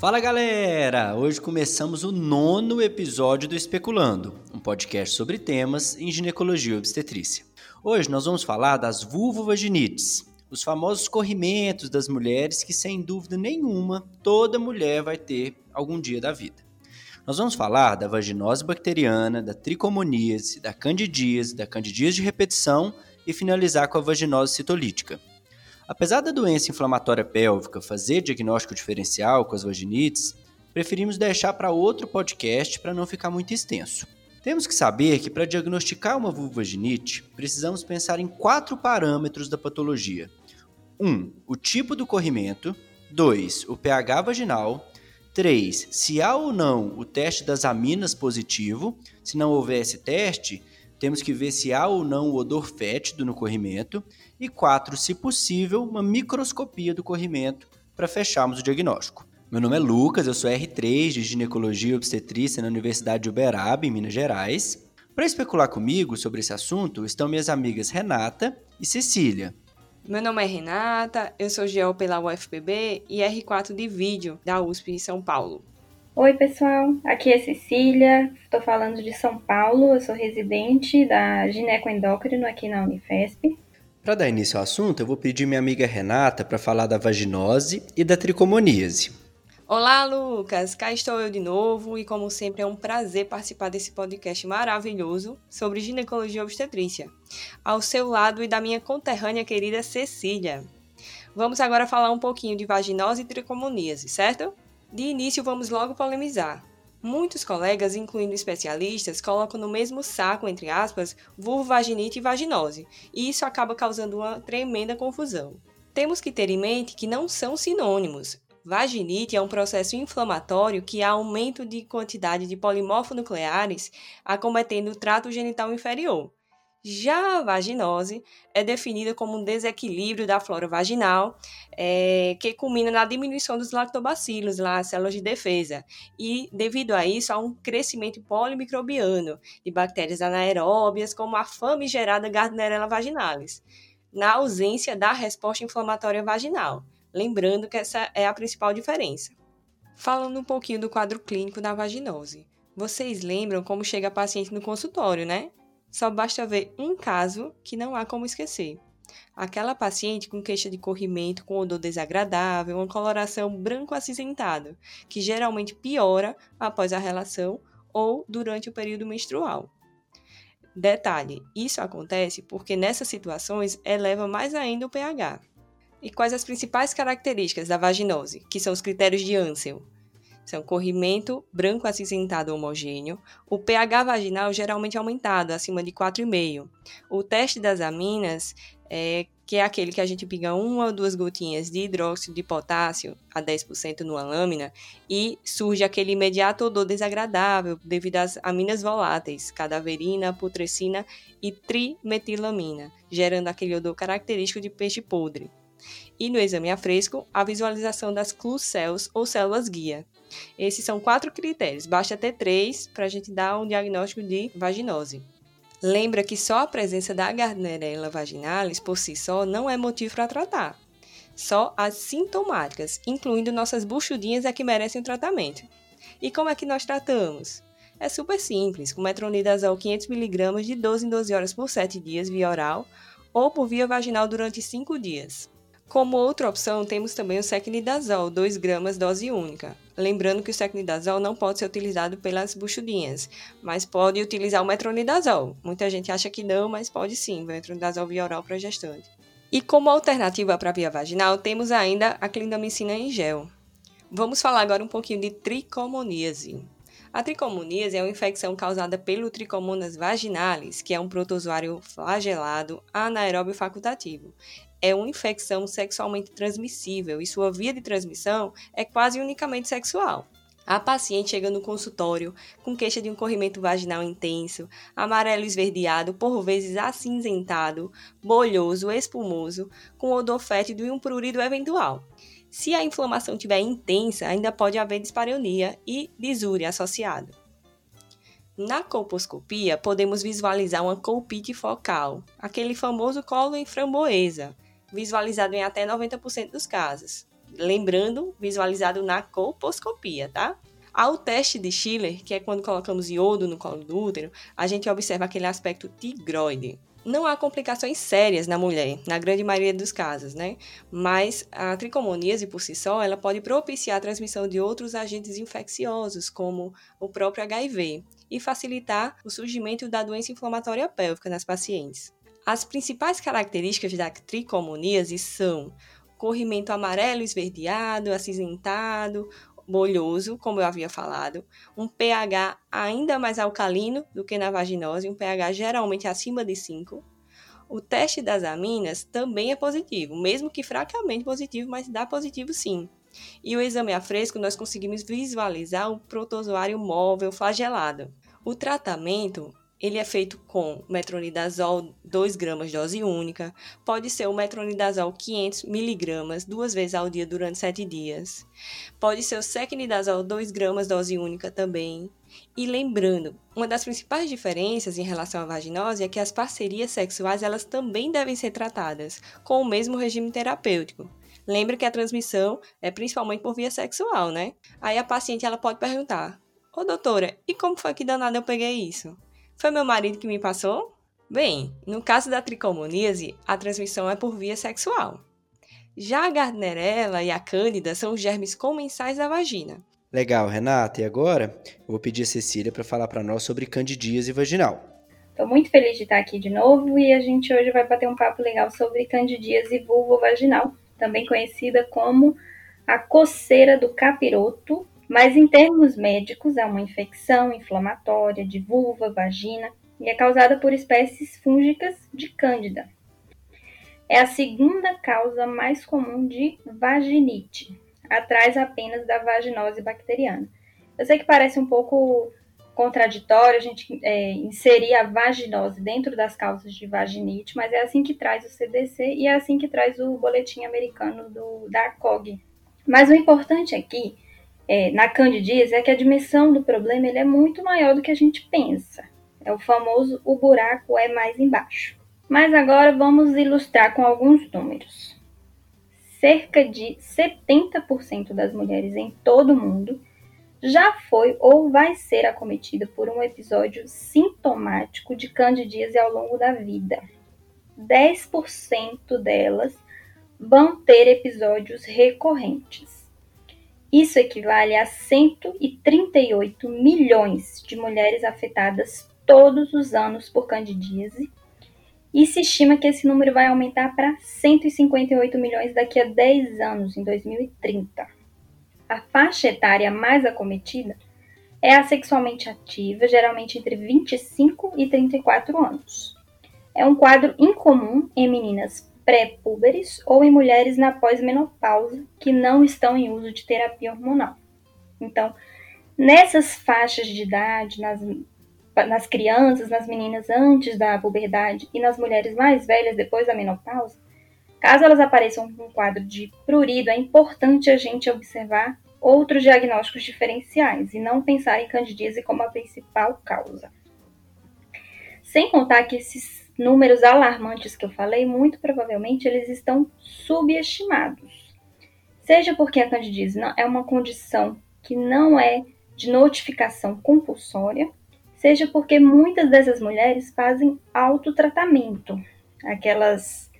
Fala galera! Hoje começamos o nono episódio do Especulando, um podcast sobre temas em ginecologia e obstetrícia. Hoje nós vamos falar das vulvovaginites, os famosos corrimentos das mulheres que, sem dúvida nenhuma, toda mulher vai ter algum dia da vida. Nós vamos falar da vaginose bacteriana, da tricomoníase, da candidíase, da candidíase de repetição e finalizar com a vaginose citolítica. Apesar da doença inflamatória pélvica fazer diagnóstico diferencial com as vaginites, preferimos deixar para outro podcast para não ficar muito extenso. Temos que saber que para diagnosticar uma vulvovaginite, precisamos pensar em quatro parâmetros da patologia. 1. Um, o tipo do corrimento. 2. O pH vaginal. 3. Se há ou não o teste das aminas positivo. Se não houver esse teste, temos que ver se há ou não o odor fétido no corrimento. E 4. Se possível, uma microscopia do corrimento para fecharmos o diagnóstico. Meu nome é Lucas, eu sou R3 de Ginecologia e Obstetrícia na Universidade de Uberaba, em Minas Gerais. Para especular comigo sobre esse assunto estão minhas amigas Renata e Cecília. Meu nome é Renata, eu sou GEO pela UFPB e R4 de vídeo da USP de São Paulo. Oi, pessoal, aqui é Cecília, estou falando de São Paulo, eu sou residente da ginecoendócrino aqui na Unifesp. Para dar início ao assunto, eu vou pedir minha amiga Renata para falar da vaginose e da tricomoníase. Olá, Lucas! Cá estou eu de novo e, como sempre, é um prazer participar desse podcast maravilhoso sobre ginecologia e obstetrícia, ao seu lado e da minha conterrânea querida Cecília. Vamos agora falar um pouquinho de vaginose e tricomoníase, certo? De início, vamos logo polemizar. Muitos colegas, incluindo especialistas, colocam no mesmo saco, entre aspas, vulvovaginite e vaginose, e isso acaba causando uma tremenda confusão. Temos que ter em mente que não são sinônimos. Vaginite é um processo inflamatório que há aumento de quantidade de polimorfonucleares acometendo o trato genital inferior. Já a vaginose é definida como um desequilíbrio da flora vaginal é, que culmina na diminuição dos lactobacilos, lá, as células de defesa, e devido a isso há um crescimento polimicrobiano de bactérias anaeróbias, como a famigerada Gardnerella vaginalis, na ausência da resposta inflamatória vaginal. Lembrando que essa é a principal diferença. Falando um pouquinho do quadro clínico da vaginose. Vocês lembram como chega a paciente no consultório, né? Só basta ver um caso que não há como esquecer. Aquela paciente com queixa de corrimento com odor desagradável, uma coloração branco acinzentado, que geralmente piora após a relação ou durante o período menstrual. Detalhe: isso acontece porque nessas situações eleva mais ainda o pH. E quais as principais características da vaginose, que são os critérios de Ansel? São corrimento branco acinzentado homogêneo, o pH vaginal geralmente aumentado, acima de 4,5. O teste das aminas, é, que é aquele que a gente pinga uma ou duas gotinhas de hidróxido de potássio a 10% numa lâmina e surge aquele imediato odor desagradável devido às aminas voláteis, cadaverina, putrescina e trimetilamina, gerando aquele odor característico de peixe podre e no exame a fresco, a visualização das clue cells ou células guia. Esses são quatro critérios, basta ter três para a gente dar um diagnóstico de vaginose. Lembra que só a presença da Gardnerella vaginalis por si só não é motivo para tratar. Só as sintomáticas, incluindo nossas buchudinhas, é que merecem o tratamento. E como é que nós tratamos? É super simples, com metronidazol 500mg de 12 em 12 horas por 7 dias via oral ou por via vaginal durante 5 dias. Como outra opção, temos também o secnidazol, 2 gramas dose única. Lembrando que o secnidazol não pode ser utilizado pelas buchudinhas, mas pode utilizar o metronidazol. Muita gente acha que não, mas pode sim, o metronidazol via oral para gestante. E como alternativa para a via vaginal, temos ainda a clindamicina em gel. Vamos falar agora um pouquinho de tricomoníase. A tricomoníase é uma infecção causada pelo Trichomonas vaginalis, que é um protozoário flagelado anaeróbio facultativo é uma infecção sexualmente transmissível e sua via de transmissão é quase unicamente sexual. A paciente chega no consultório com queixa de um corrimento vaginal intenso, amarelo esverdeado, por vezes acinzentado, bolhoso, espumoso, com odor fétido e um prurido eventual. Se a inflamação estiver intensa, ainda pode haver dispareunia e disúria associado. Na colposcopia, podemos visualizar uma colpite focal, aquele famoso colo em framboesa, visualizado em até 90% dos casos. Lembrando, visualizado na colposcopia, tá? Ao teste de Schiller, que é quando colocamos iodo no colo do útero, a gente observa aquele aspecto tigroide. Não há complicações sérias na mulher, na grande maioria dos casos, né? Mas a tricomoníase por si só, ela pode propiciar a transmissão de outros agentes infecciosos, como o próprio HIV, e facilitar o surgimento da doença inflamatória pélvica nas pacientes. As principais características da tricomoníase são corrimento amarelo esverdeado, acinzentado, bolhoso, como eu havia falado, um pH ainda mais alcalino do que na vaginose, um pH geralmente acima de 5. O teste das aminas também é positivo, mesmo que fracamente positivo, mas dá positivo sim. E o exame a fresco nós conseguimos visualizar o protozoário móvel flagelado. O tratamento ele é feito com metronidazol 2 gramas dose única, pode ser o metronidazol 500 miligramas duas vezes ao dia durante 7 dias. Pode ser o secnidazol 2 gramas dose única também. E lembrando, uma das principais diferenças em relação à vaginose é que as parcerias sexuais elas também devem ser tratadas com o mesmo regime terapêutico. Lembre que a transmissão é principalmente por via sexual, né? Aí a paciente ela pode perguntar: Ô doutora, e como foi que danada eu peguei isso? Foi meu marido que me passou? Bem, no caso da tricomoníase, a transmissão é por via sexual. Já a Gardnerella e a Cândida são os germes comensais da vagina. Legal, Renata. E agora eu vou pedir a Cecília para falar para nós sobre candidíase vaginal. Estou muito feliz de estar aqui de novo e a gente hoje vai bater um papo legal sobre candidíase vulvovaginal, também conhecida como a coceira do capiroto mas em termos médicos, é uma infecção inflamatória de vulva, vagina e é causada por espécies fúngicas de Cândida. É a segunda causa mais comum de vaginite, atrás apenas da vaginose bacteriana. Eu sei que parece um pouco contraditório a gente é, inserir a vaginose dentro das causas de vaginite, mas é assim que traz o CDC e é assim que traz o boletim americano do, da COG. Mas o importante aqui é, na candidíase é que a dimensão do problema ele é muito maior do que a gente pensa. É o famoso o buraco é mais embaixo. Mas agora vamos ilustrar com alguns números. Cerca de 70% das mulheres em todo o mundo já foi ou vai ser acometida por um episódio sintomático de candidíase ao longo da vida. 10% delas vão ter episódios recorrentes. Isso equivale a 138 milhões de mulheres afetadas todos os anos por candidíase, e se estima que esse número vai aumentar para 158 milhões daqui a 10 anos, em 2030. A faixa etária mais acometida é a sexualmente ativa, geralmente entre 25 e 34 anos. É um quadro incomum em meninas pré-púberes ou em mulheres na pós-menopausa que não estão em uso de terapia hormonal. Então, nessas faixas de idade, nas, nas crianças, nas meninas antes da puberdade e nas mulheres mais velhas depois da menopausa, caso elas apareçam com um quadro de prurido, é importante a gente observar outros diagnósticos diferenciais e não pensar em candidíase como a principal causa. Sem contar que esses números alarmantes que eu falei, muito provavelmente eles estão subestimados. Seja porque a candidíase é uma condição que não é de notificação compulsória, seja porque muitas dessas mulheres fazem autotratamento, aquelas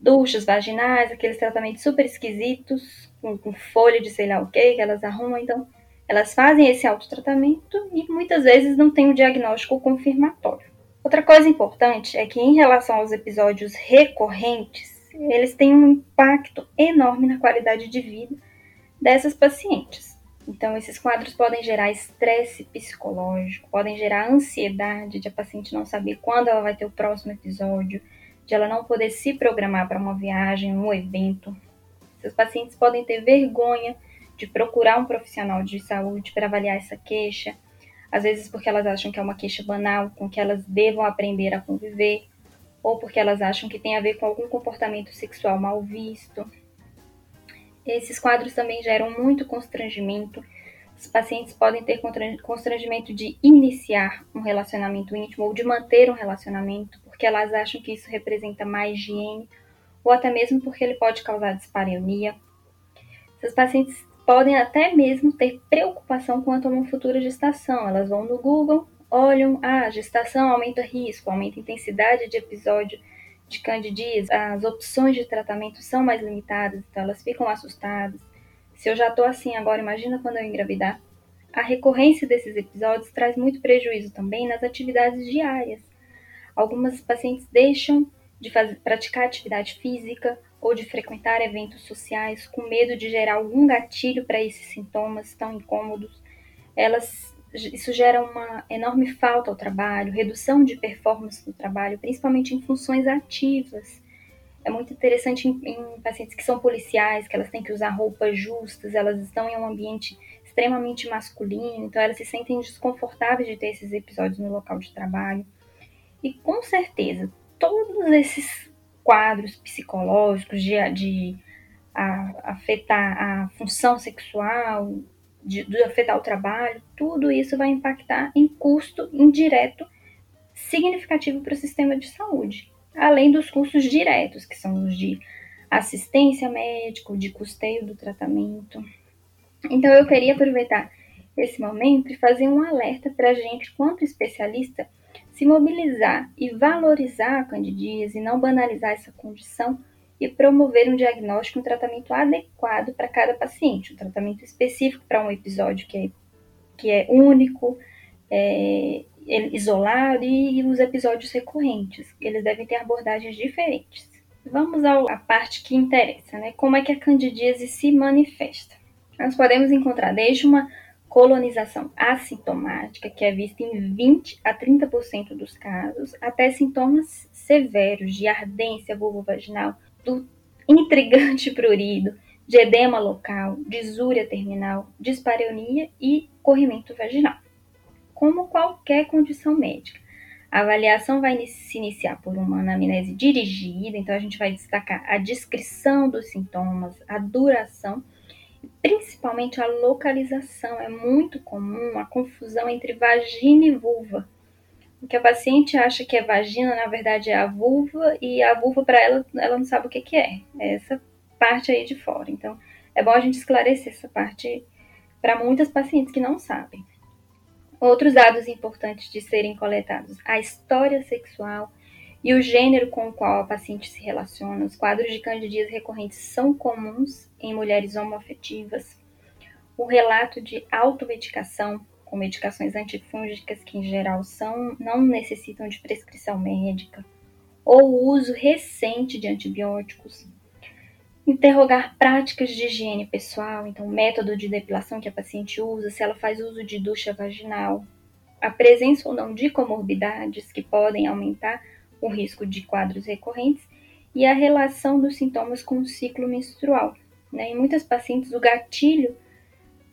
duchas vaginais, aqueles tratamentos super esquisitos, com, com folha de sei lá o que, que elas arrumam, então elas fazem esse autotratamento e muitas vezes não tem o diagnóstico confirmatório. Outra coisa importante é que, em relação aos episódios recorrentes, eles têm um impacto enorme na qualidade de vida dessas pacientes. Então, esses quadros podem gerar estresse psicológico, podem gerar ansiedade de a paciente não saber quando ela vai ter o próximo episódio, de ela não poder se programar para uma viagem, um evento. Esses pacientes podem ter vergonha de procurar um profissional de saúde para avaliar essa queixa às vezes porque elas acham que é uma queixa banal com que elas devam aprender a conviver, ou porque elas acham que tem a ver com algum comportamento sexual mal visto. Esses quadros também geram muito constrangimento. Os pacientes podem ter constrangimento de iniciar um relacionamento íntimo ou de manter um relacionamento, porque elas acham que isso representa mais higiene, ou até mesmo porque ele pode causar dispareunia. Essas pacientes podem até mesmo ter preocupação quanto a uma futura gestação. Elas vão no Google, olham, ah, gestação aumenta risco, aumenta intensidade de episódio de candidíase, as opções de tratamento são mais limitadas, então elas ficam assustadas. Se eu já estou assim agora, imagina quando eu engravidar. A recorrência desses episódios traz muito prejuízo também nas atividades diárias. Algumas pacientes deixam de fazer, praticar atividade física ou de frequentar eventos sociais com medo de gerar algum gatilho para esses sintomas tão incômodos. Elas isso gera uma enorme falta ao trabalho, redução de performance no trabalho, principalmente em funções ativas. É muito interessante em, em, pacientes que são policiais, que elas têm que usar roupas justas, elas estão em um ambiente extremamente masculino, então elas se sentem desconfortáveis de ter esses episódios no local de trabalho. E com certeza, todos esses quadros psicológicos de, de a, afetar a função sexual, de, de afetar o trabalho, tudo isso vai impactar em custo indireto significativo para o sistema de saúde, além dos custos diretos, que são os de assistência médica, de custeio do tratamento. Então eu queria aproveitar esse momento e fazer um alerta para a gente, quanto especialista, se mobilizar e valorizar a candidíase não banalizar essa condição e promover um diagnóstico e um tratamento adequado para cada paciente, um tratamento específico para um episódio que é, que é único, é, isolado e, e os episódios recorrentes. Eles devem ter abordagens diferentes. Vamos à parte que interessa, né? Como é que a candidíase se manifesta? Nós podemos encontrar desde uma colonização assintomática, que é vista em 20 a 30% dos casos, até sintomas severos de ardência vulvovaginal, do intrigante prurido, de edema local, disúria terminal, dispareunia e corrimento vaginal. Como qualquer condição médica, a avaliação vai se iniciar por uma anamnese dirigida, então a gente vai destacar a descrição dos sintomas, a duração principalmente a localização. É muito comum a confusão entre vagina e vulva o que a paciente acha que é vagina, na verdade é a vulva, e a vulva para ela, ela não sabe o que, que é. É essa parte aí de fora. Então, é bom a gente esclarecer essa parte para muitas pacientes que não sabem. Outros dados importantes de serem coletados: a história sexual e o gênero com o qual a paciente se relaciona. Os quadros de candidíase recorrentes são comuns em mulheres homoafetivas. O relato de automedicação, com medicações antifúngicas que em geral são, não necessitam de prescrição médica, ou o uso recente de antibióticos. Interrogar práticas de higiene pessoal, então método de depilação que a paciente usa, se ela faz uso de ducha vaginal, a presença ou não de comorbidades que podem aumentar o risco de quadros recorrentes e a relação dos sintomas com o ciclo menstrual. Né? Em muitas pacientes, o gatilho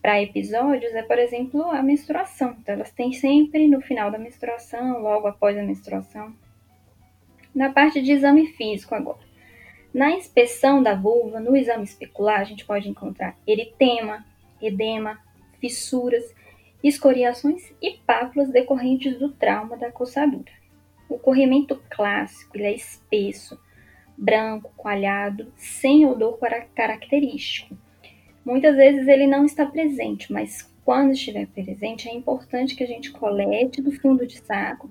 para episódios é, por exemplo, a menstruação. Então, elas têm sempre no final da menstruação, logo após a menstruação. Na parte de exame físico agora. Na inspeção da vulva, no exame especular, a gente pode encontrar eritema, edema, fissuras, escoriações e pápulas decorrentes do trauma da coçadura. O corrimento clássico ele é espesso, branco, coalhado, sem odor característico. Muitas vezes ele não está presente, mas quando estiver presente, é importante que a gente colete do fundo de saco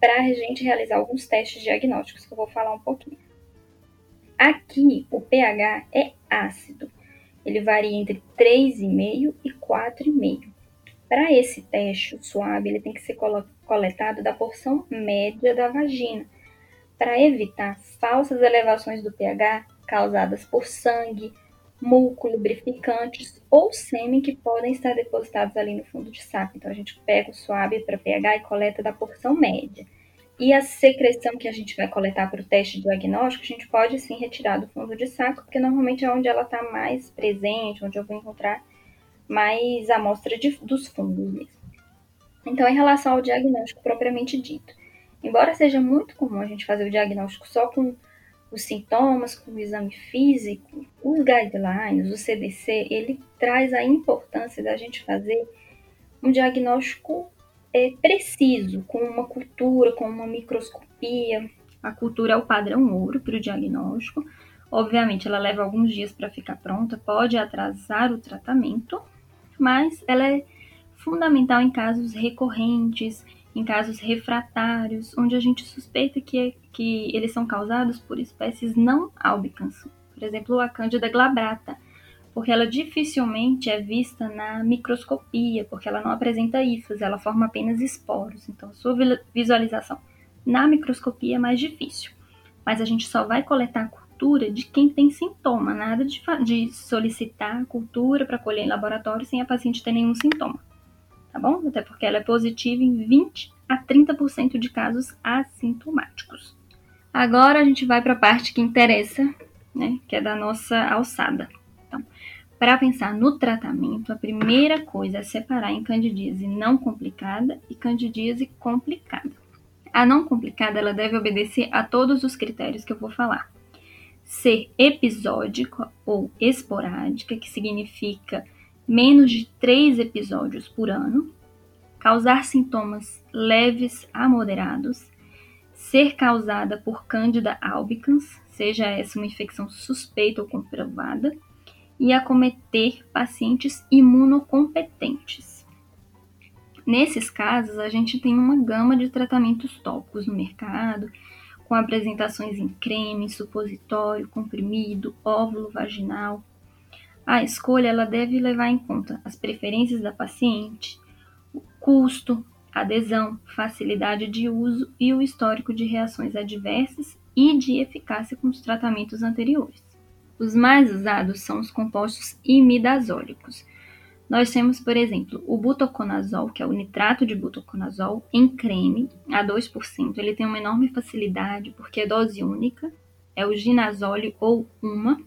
para a gente realizar alguns testes diagnósticos que eu vou falar um pouquinho. Aqui, o pH é ácido. Ele varia entre 3,5 e 4,5. Para esse teste, o suave ele tem que ser coletado da porção média da vagina, para evitar falsas elevações do pH causadas por sangue, muco, lubrificantes ou sêmen que podem estar depositados ali no fundo de saco. Então a gente pega o suave para pH e coleta da porção média. E a secreção que a gente vai coletar para o teste diagnóstico, a gente pode sim retirar do fundo de saco, porque normalmente é onde ela está mais presente, onde eu vou encontrar mais amostra de, dos fundos mesmo. Então, em relação ao diagnóstico propriamente dito, embora seja muito comum a gente fazer o diagnóstico só com os sintomas com o exame físico, os guidelines, o CDC, ele traz a importância da gente fazer um diagnóstico é, preciso, com uma cultura, com uma microscopia. A cultura é o padrão ouro para o diagnóstico, Obviamente, ela leva alguns dias para ficar pronta, pode atrasar o tratamento, mas ela é fundamental em casos recorrentes, em casos refratários, onde a gente suspeita que, que eles são causados por espécies não albicans, por exemplo, a Cândida glabrata, porque ela dificilmente é vista na microscopia, porque ela não apresenta hifas, ela forma apenas esporos. Então, sua visualização na microscopia é mais difícil. Mas a gente só vai coletar a cultura de quem tem sintoma, nada de, de solicitar a cultura para colher em laboratório sem a paciente ter nenhum sintoma. Tá bom? Até porque ela é positiva em 20 a 30% de casos assintomáticos. Agora a gente vai para a parte que interessa, né, que é da nossa alçada. Então, para pensar no tratamento, a primeira coisa é separar em candidíase não complicada e candidíase complicada. A não complicada ela deve obedecer a todos os critérios que eu vou falar. Ser episódica ou esporádica, que significa menos de três episódios por ano, causar sintomas leves a moderados, ser causada por Candida albicans, seja essa uma infecção suspeita ou comprovada, e acometer pacientes imunocompetentes. Nesses casos, a gente tem uma gama de tratamentos tópicos no mercado, com apresentações em creme, supositório, comprimido, óvulo vaginal. A escolha ela deve levar em conta as preferências da paciente, o custo, adesão, facilidade de uso e o histórico de reações adversas e de eficácia com os tratamentos anteriores. Os mais usados são os compostos imidazólicos. Nós temos, por exemplo, o butoconazol, que é o nitrato de butoconazol, em creme, a 2%. Ele tem uma enorme facilidade porque é dose única, é o ginazole ou uma.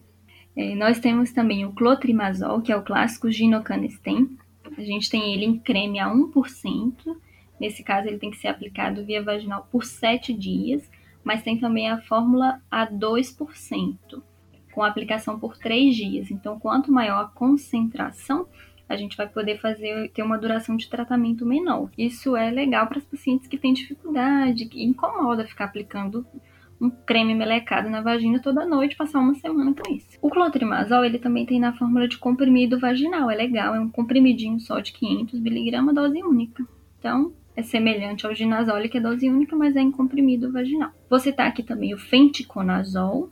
É, nós temos também o clotrimazol, que é o clássico ginocanestem. A gente tem ele em creme a 1%. Nesse caso, ele tem que ser aplicado via vaginal por 7 dias, mas tem também a fórmula a 2% com aplicação por três dias. Então, quanto maior a concentração, a gente vai poder fazer ter uma duração de tratamento menor. Isso é legal para as pacientes que têm dificuldade, que incomoda ficar aplicando um creme melecado na vagina toda noite, passar uma semana com isso. O clotrimazol, ele também tem na fórmula de comprimido vaginal, é legal, é um comprimidinho só de 500 mg, dose única. Então, é semelhante ao ginazol, que é dose única, mas é em comprimido vaginal. Vou citar aqui também o fenticonazol,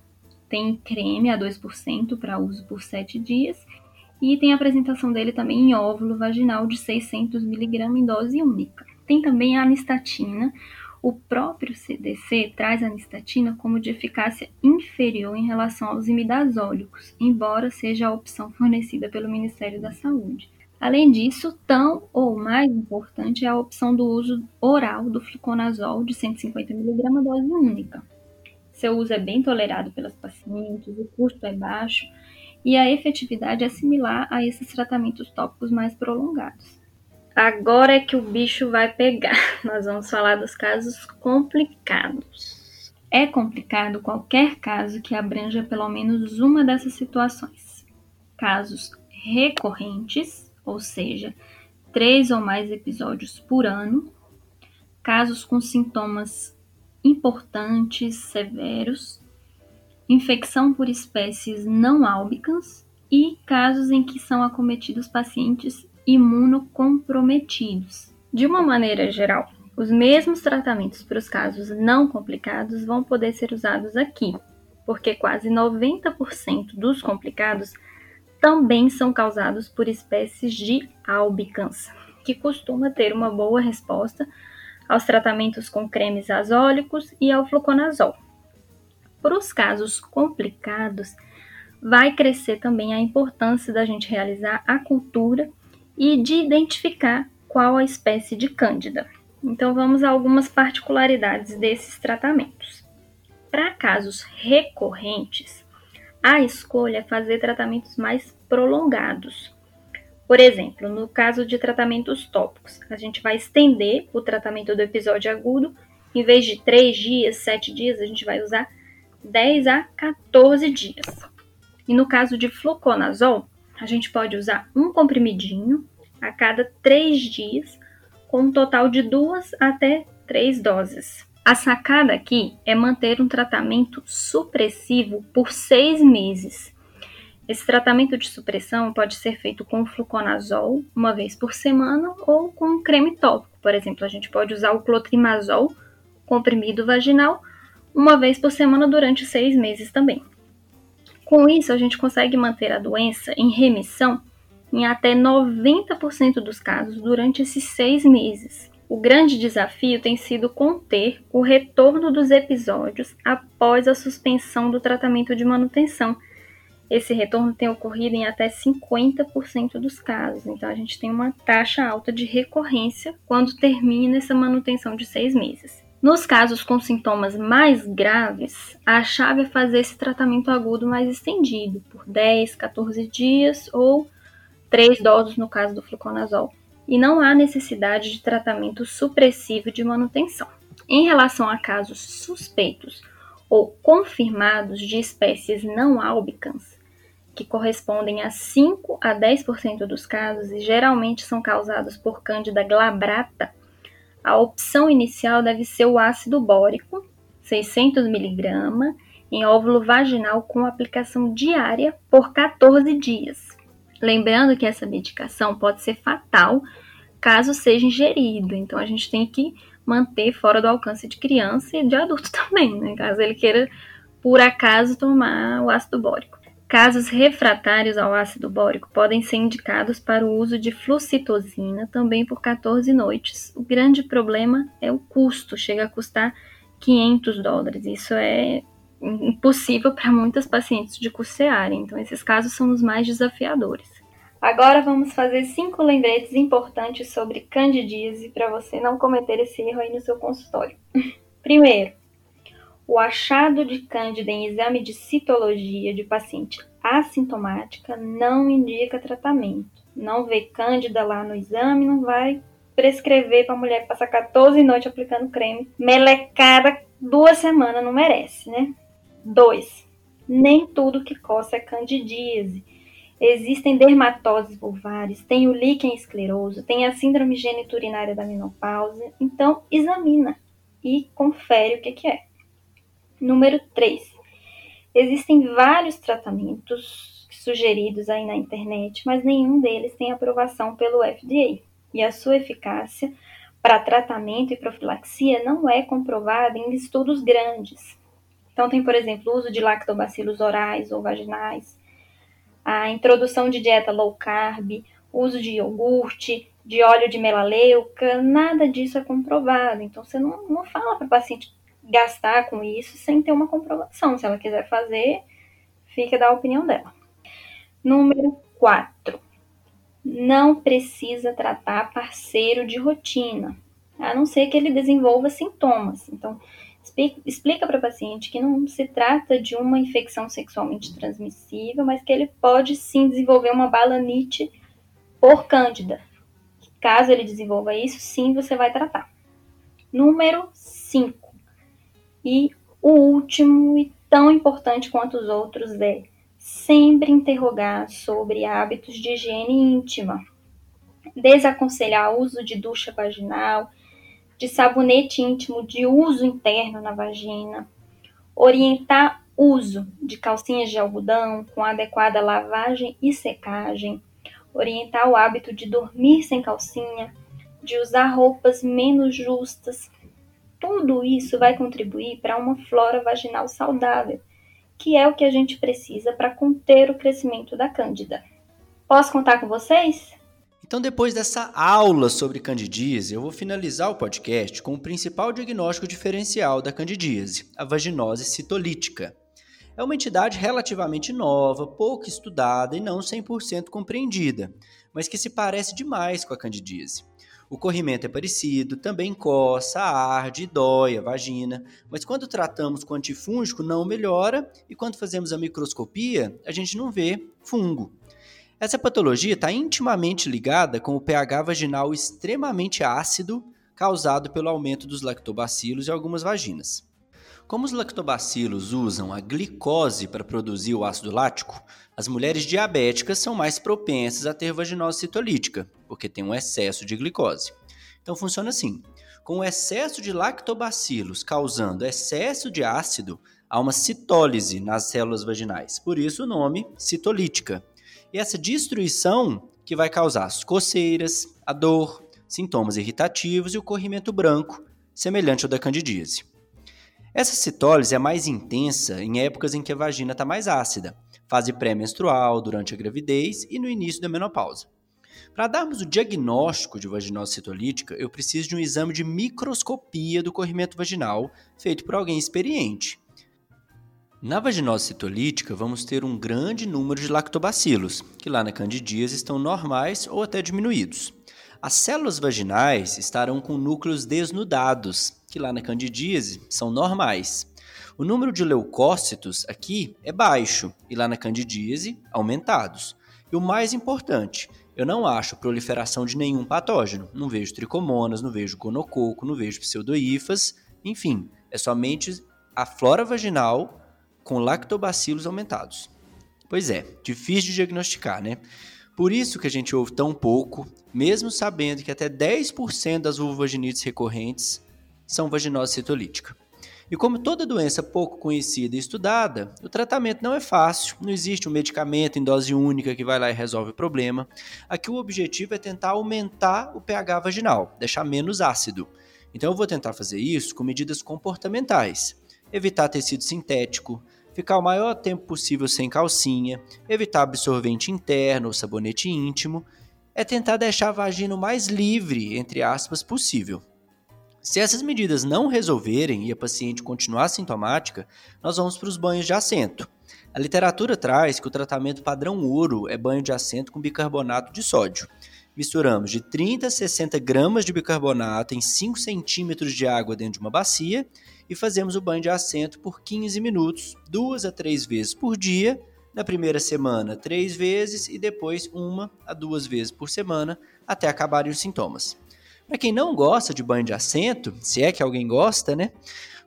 tem creme a 2% para uso por 7 dias e tem a apresentação dele também em óvulo vaginal de 600 mg em dose única. Tem também a anistatina. O próprio CDC traz a anistatina como de eficácia inferior em relação aos imidazólicos, embora seja a opção fornecida pelo Ministério da Saúde. Além disso, tão ou mais importante é a opção do uso oral do fluconazol de 150 mg dose única. Seu uso é bem tolerado pelas pacientes, o custo é baixo e a efetividade é similar a esses tratamentos tópicos mais prolongados. Agora é que o bicho vai pegar. Nós vamos falar dos casos complicados. É complicado qualquer caso que abranja pelo menos uma dessas situações. Casos recorrentes, ou seja, três ou mais episódios por ano, casos com sintomas importantes severos, infecção por espécies não álbicas e casos em que são acometidos pacientes imunocomprometidos. De uma maneira geral, os mesmos tratamentos para os casos não complicados vão poder ser usados aqui, porque quase 90% dos complicados também são causados por espécies de albicans, que costuma ter uma boa resposta aos tratamentos com cremes azólicos e ao fluconazol. Para os casos complicados, vai crescer também a importância da gente realizar a cultura e de identificar qual a espécie de cândida. Então vamos a algumas particularidades desses tratamentos. Para casos recorrentes, a escolha é fazer tratamentos mais prolongados, por exemplo, no caso de tratamentos tópicos, a gente vai estender o tratamento do episódio agudo. Em vez de 3 dias, 7 dias, a gente vai usar 10 a 14 dias. E no caso de fluconazol, a gente pode usar um comprimidinho a cada 3 dias, com um total de 2 até 3 doses. A sacada aqui é manter um tratamento supressivo por seis meses. Esse tratamento de supressão pode ser feito com fluconazol uma vez por semana ou com um creme tópico. Por exemplo, a gente pode usar o clotrimazol comprimido vaginal uma vez por semana durante seis meses também. Com isso, a gente consegue manter a doença em remissão em até 90% dos casos durante esses seis meses. O grande desafio tem sido conter o retorno dos episódios após a suspensão do tratamento de manutenção. Esse retorno tem ocorrido em até 50% dos casos, então a gente tem uma taxa alta de recorrência quando termina essa manutenção de seis meses. Nos casos com sintomas mais graves, a chave é fazer esse tratamento agudo mais estendido, por 10, 14 dias ou 3 doses no caso do fluconazol e não há necessidade de tratamento supressivo de manutenção. Em relação a casos suspeitos ou confirmados de espécies não albicans, que correspondem a 5 a 10% dos casos e geralmente são causados por Candida glabrata, a opção inicial deve ser o ácido bórico, 600 mg, em óvulo vaginal com aplicação diária por 14 dias. Lembrando que essa medicação pode ser fatal caso seja ingerido, então a gente tem que manter fora do alcance de criança e de adulto também, né? Caso ele queira, por acaso, tomar o ácido bórico. Casos refratários ao ácido bórico podem ser indicados para o uso de flucitosina também por 14 noites. O grande problema é o custo, chega a custar 500 dólares. Isso é impossível para muitas pacientes de cursearem, então esses casos são os mais desafiadores. Agora vamos fazer cinco lembretes importantes sobre candidíase para você não cometer esse erro aí no seu consultório. Primeiro, o achado de cândida em exame de citologia de paciente assintomática não indica tratamento. Não vê cândida lá no exame, não vai prescrever para a mulher passar 14 noites aplicando creme. Melecada duas semanas não merece, né? 2. Nem tudo que coça é candidíase. Existem dermatoses vulvares, tem o líquen escleroso, tem a síndrome geniturinária da menopausa. Então, examina e confere o que, que é. Número 3. Existem vários tratamentos sugeridos aí na internet, mas nenhum deles tem aprovação pelo FDA. E a sua eficácia para tratamento e profilaxia não é comprovada em estudos grandes. Então, tem, por exemplo, o uso de lactobacilos orais ou vaginais, a introdução de dieta low carb, uso de iogurte, de óleo de melaleuca, nada disso é comprovado. Então, você não, não fala para o paciente gastar com isso sem ter uma comprovação. Se ela quiser fazer, fica da opinião dela. Número 4. Não precisa tratar parceiro de rotina, a não ser que ele desenvolva sintomas. Então, explica para o paciente que não se trata de uma infecção sexualmente transmissível, mas que ele pode sim desenvolver uma balanite por cândida. Caso ele desenvolva isso, sim, você vai tratar. Número 5. E o último e tão importante quanto os outros é sempre interrogar sobre hábitos de higiene íntima. Desaconselhar o uso de ducha vaginal, de sabonete íntimo de uso interno na vagina, orientar uso de calcinhas de algodão com adequada lavagem e secagem, orientar o hábito de dormir sem calcinha, de usar roupas menos justas. Tudo isso vai contribuir para uma flora vaginal saudável, que é o que a gente precisa para conter o crescimento da cândida. Posso contar com vocês? Então, depois dessa aula sobre candidíase, eu vou finalizar o podcast com o principal diagnóstico diferencial da candidíase, a vaginose citolítica. É uma entidade relativamente nova, pouco estudada e não 100% compreendida, mas que se parece demais com a candidíase. O corrimento é parecido, também coça, arde dói a vagina, mas quando tratamos com antifúngico não melhora e quando fazemos a microscopia a gente não vê fungo. Essa patologia está intimamente ligada com o pH vaginal extremamente ácido causado pelo aumento dos lactobacilos em algumas vaginas. Como os lactobacilos usam a glicose para produzir o ácido lático, as mulheres diabéticas são mais propensas a ter vaginose citolítica, porque tem um excesso de glicose. Então funciona assim: com o excesso de lactobacilos causando excesso de ácido, há uma citólise nas células vaginais. Por isso o nome citolítica. E essa destruição que vai causar as coceiras, a dor, sintomas irritativos e o corrimento branco, semelhante ao da candidíase. Essa citólise é mais intensa em épocas em que a vagina está mais ácida, fase pré-menstrual, durante a gravidez e no início da menopausa. Para darmos o diagnóstico de vaginose citolítica, eu preciso de um exame de microscopia do corrimento vaginal feito por alguém experiente. Na vaginose citolítica, vamos ter um grande número de lactobacilos, que lá na candidíase estão normais ou até diminuídos. As células vaginais estarão com núcleos desnudados, que lá na candidíase são normais. O número de leucócitos aqui é baixo e lá na candidíase aumentados. E o mais importante, eu não acho proliferação de nenhum patógeno. Não vejo tricomonas, não vejo gonococo, não vejo pseudoífas, enfim, é somente a flora vaginal com lactobacilos aumentados. Pois é, difícil de diagnosticar, né? Por isso que a gente ouve tão pouco, mesmo sabendo que até 10% das vulvovaginites recorrentes são vaginose citolítica. E como toda doença pouco conhecida e estudada, o tratamento não é fácil, não existe um medicamento em dose única que vai lá e resolve o problema. Aqui o objetivo é tentar aumentar o pH vaginal, deixar menos ácido. Então eu vou tentar fazer isso com medidas comportamentais. Evitar tecido sintético, ficar o maior tempo possível sem calcinha, evitar absorvente interno ou sabonete íntimo, é tentar deixar a vagina o mais livre, entre aspas, possível. Se essas medidas não resolverem e a paciente continuar sintomática, nós vamos para os banhos de assento. A literatura traz que o tratamento padrão ouro é banho de assento com bicarbonato de sódio. Misturamos de 30 a 60 gramas de bicarbonato em 5 centímetros de água dentro de uma bacia e fazemos o banho de assento por 15 minutos, duas a três vezes por dia. Na primeira semana, três vezes e depois uma a duas vezes por semana até acabarem os sintomas. Para quem não gosta de banho de assento, se é que alguém gosta, né?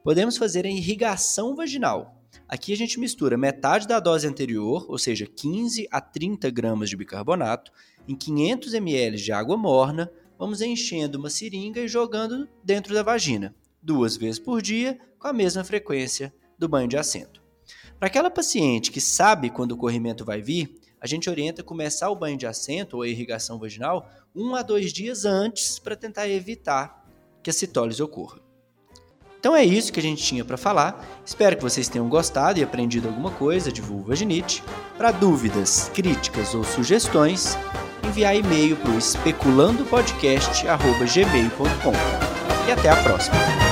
Podemos fazer a irrigação vaginal. Aqui a gente mistura metade da dose anterior, ou seja, 15 a 30 gramas de bicarbonato, em 500 ml de água morna, vamos enchendo uma seringa e jogando dentro da vagina duas vezes por dia, com a mesma frequência do banho de assento. Para aquela paciente que sabe quando o corrimento vai vir, a gente orienta começar o banho de assento ou a irrigação vaginal um a dois dias antes para tentar evitar que a citólise ocorra. Então é isso que a gente tinha para falar. Espero que vocês tenham gostado e aprendido alguma coisa de vulvaginite. Para dúvidas, críticas ou sugestões, enviar e-mail para o especulandopodcast.gmail.com. E até a próxima!